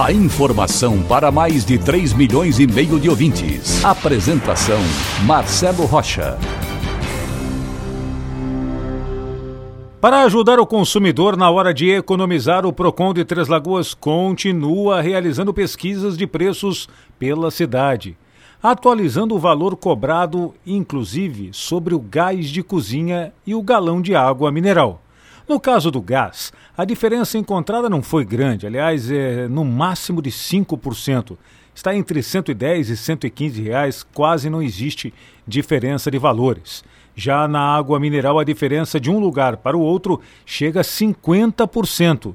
A informação para mais de 3 milhões e meio de ouvintes. Apresentação Marcelo Rocha. Para ajudar o consumidor na hora de economizar, o Procon de Três Lagoas continua realizando pesquisas de preços pela cidade atualizando o valor cobrado, inclusive sobre o gás de cozinha e o galão de água mineral. No caso do gás, a diferença encontrada não foi grande, aliás, é no máximo de 5%. Está entre 110 e 115 reais, quase não existe diferença de valores. Já na água mineral, a diferença de um lugar para o outro chega a 50%,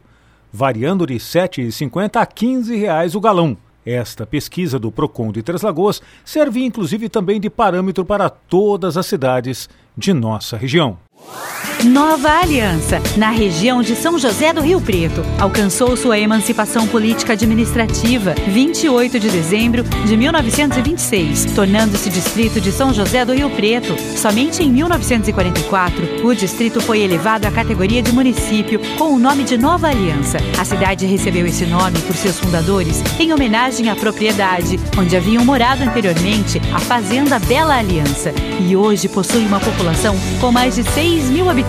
variando de R$ 7,50 a 15 reais o galão. Esta pesquisa do Procon de Três Lagoas serve inclusive também de parâmetro para todas as cidades de nossa região. Nova Aliança, na região de São José do Rio Preto, alcançou sua emancipação política administrativa 28 de dezembro de 1926, tornando-se distrito de São José do Rio Preto. Somente em 1944, o distrito foi elevado à categoria de município com o nome de Nova Aliança. A cidade recebeu esse nome por seus fundadores em homenagem à propriedade, onde haviam morado anteriormente a Fazenda Bela Aliança, e hoje possui uma população com mais de 6 mil habitantes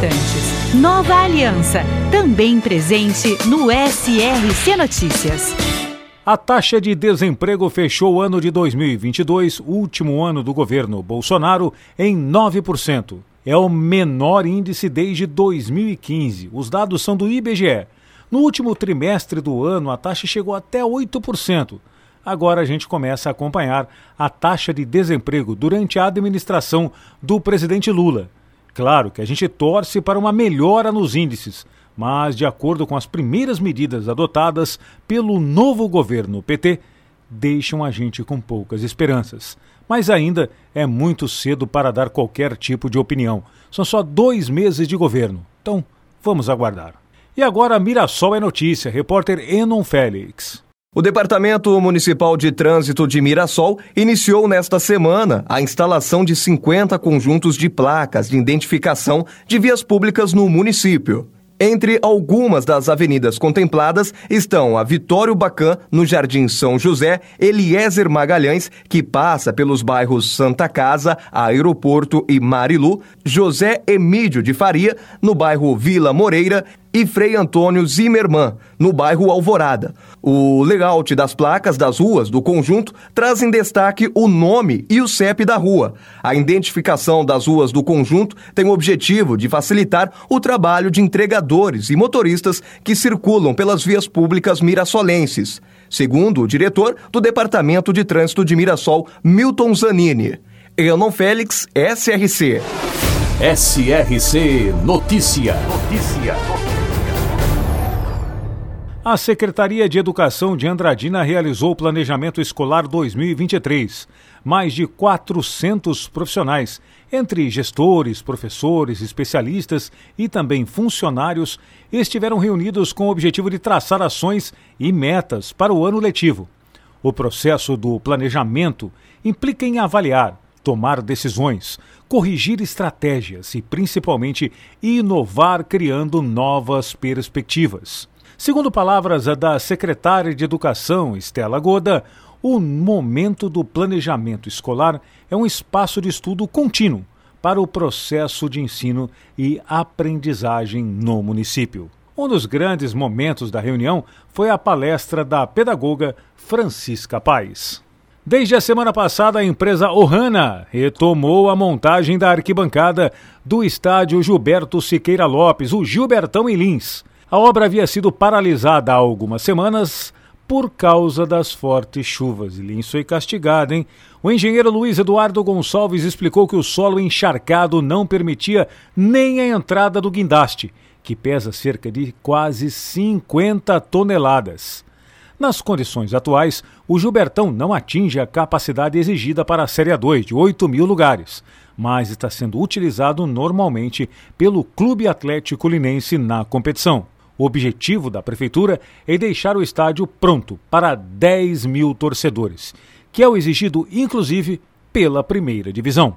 Nova Aliança, também presente no SRC Notícias. A taxa de desemprego fechou o ano de 2022, último ano do governo Bolsonaro, em 9%. É o menor índice desde 2015. Os dados são do IBGE. No último trimestre do ano, a taxa chegou até 8%. Agora a gente começa a acompanhar a taxa de desemprego durante a administração do presidente Lula. Claro que a gente torce para uma melhora nos índices, mas de acordo com as primeiras medidas adotadas pelo novo governo PT, deixam a gente com poucas esperanças. Mas ainda é muito cedo para dar qualquer tipo de opinião. São só dois meses de governo. Então, vamos aguardar. E agora Mirassol é notícia. Repórter Enon Félix. O Departamento Municipal de Trânsito de Mirassol iniciou nesta semana a instalação de 50 conjuntos de placas de identificação de vias públicas no município. Entre algumas das avenidas contempladas estão a Vitório Bacan, no Jardim São José, Eliezer Magalhães, que passa pelos bairros Santa Casa, Aeroporto e Marilu, José Emídio de Faria, no bairro Vila Moreira, e Frei Antônio Zimmermann, no bairro Alvorada. O layout das placas das ruas do conjunto traz em destaque o nome e o CEP da rua. A identificação das ruas do conjunto tem o objetivo de facilitar o trabalho de entregadores e motoristas que circulam pelas vias públicas mirassolenses, segundo o diretor do Departamento de Trânsito de Mirassol, Milton Zanini. Enon Félix, SRC. SRC Notícia. Notícia. A Secretaria de Educação de Andradina realizou o Planejamento Escolar 2023. Mais de 400 profissionais, entre gestores, professores, especialistas e também funcionários, estiveram reunidos com o objetivo de traçar ações e metas para o ano letivo. O processo do planejamento implica em avaliar, tomar decisões, corrigir estratégias e, principalmente, inovar criando novas perspectivas. Segundo palavras da secretária de Educação, Estela Goda, o momento do planejamento escolar é um espaço de estudo contínuo para o processo de ensino e aprendizagem no município. Um dos grandes momentos da reunião foi a palestra da pedagoga Francisca Paes. Desde a semana passada, a empresa Ohana retomou a montagem da arquibancada do estádio Gilberto Siqueira Lopes, o Gilbertão em Lins. A obra havia sido paralisada há algumas semanas por causa das fortes chuvas. Lins foi castigado, hein? O engenheiro Luiz Eduardo Gonçalves explicou que o solo encharcado não permitia nem a entrada do guindaste, que pesa cerca de quase 50 toneladas. Nas condições atuais, o Gilbertão não atinge a capacidade exigida para a Série A2, de 8 mil lugares, mas está sendo utilizado normalmente pelo Clube Atlético Linense na competição. O objetivo da Prefeitura é deixar o estádio pronto para 10 mil torcedores, que é o exigido, inclusive, pela primeira divisão.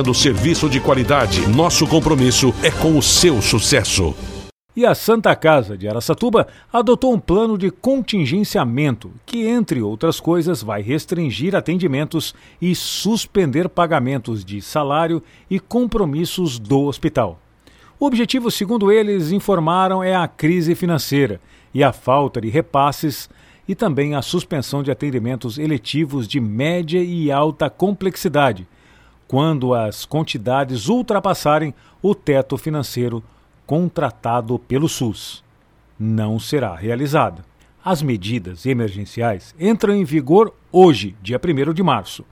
oferecendo serviço de qualidade. Nosso compromisso é com o seu sucesso. E a Santa Casa de Araçatuba adotou um plano de contingenciamento que, entre outras coisas, vai restringir atendimentos e suspender pagamentos de salário e compromissos do hospital. O objetivo, segundo eles informaram, é a crise financeira e a falta de repasses e também a suspensão de atendimentos eletivos de média e alta complexidade, quando as quantidades ultrapassarem o teto financeiro contratado pelo SUS. Não será realizada. As medidas emergenciais entram em vigor hoje, dia 1 de março.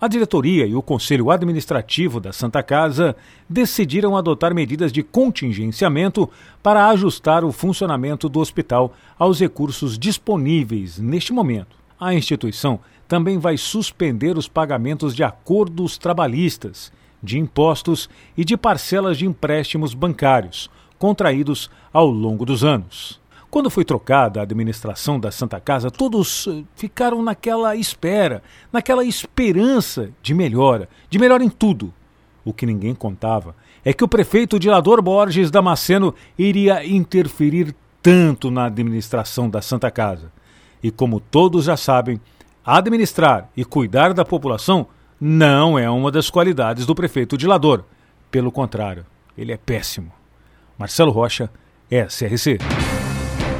A diretoria e o conselho administrativo da Santa Casa decidiram adotar medidas de contingenciamento para ajustar o funcionamento do hospital aos recursos disponíveis neste momento. A instituição também vai suspender os pagamentos de acordos trabalhistas, de impostos e de parcelas de empréstimos bancários contraídos ao longo dos anos. Quando foi trocada a administração da Santa Casa, todos eh, ficaram naquela espera, naquela esperança de melhora, de melhora em tudo. O que ninguém contava é que o prefeito Dilador Borges Damasceno iria interferir tanto na administração da Santa Casa. E como todos já sabem, Administrar e cuidar da população não é uma das qualidades do prefeito Dilador. Pelo contrário, ele é péssimo. Marcelo Rocha, SRC.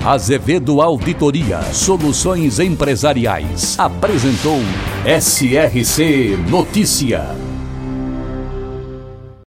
Azevedo Auditoria Soluções Empresariais apresentou SRC Notícia.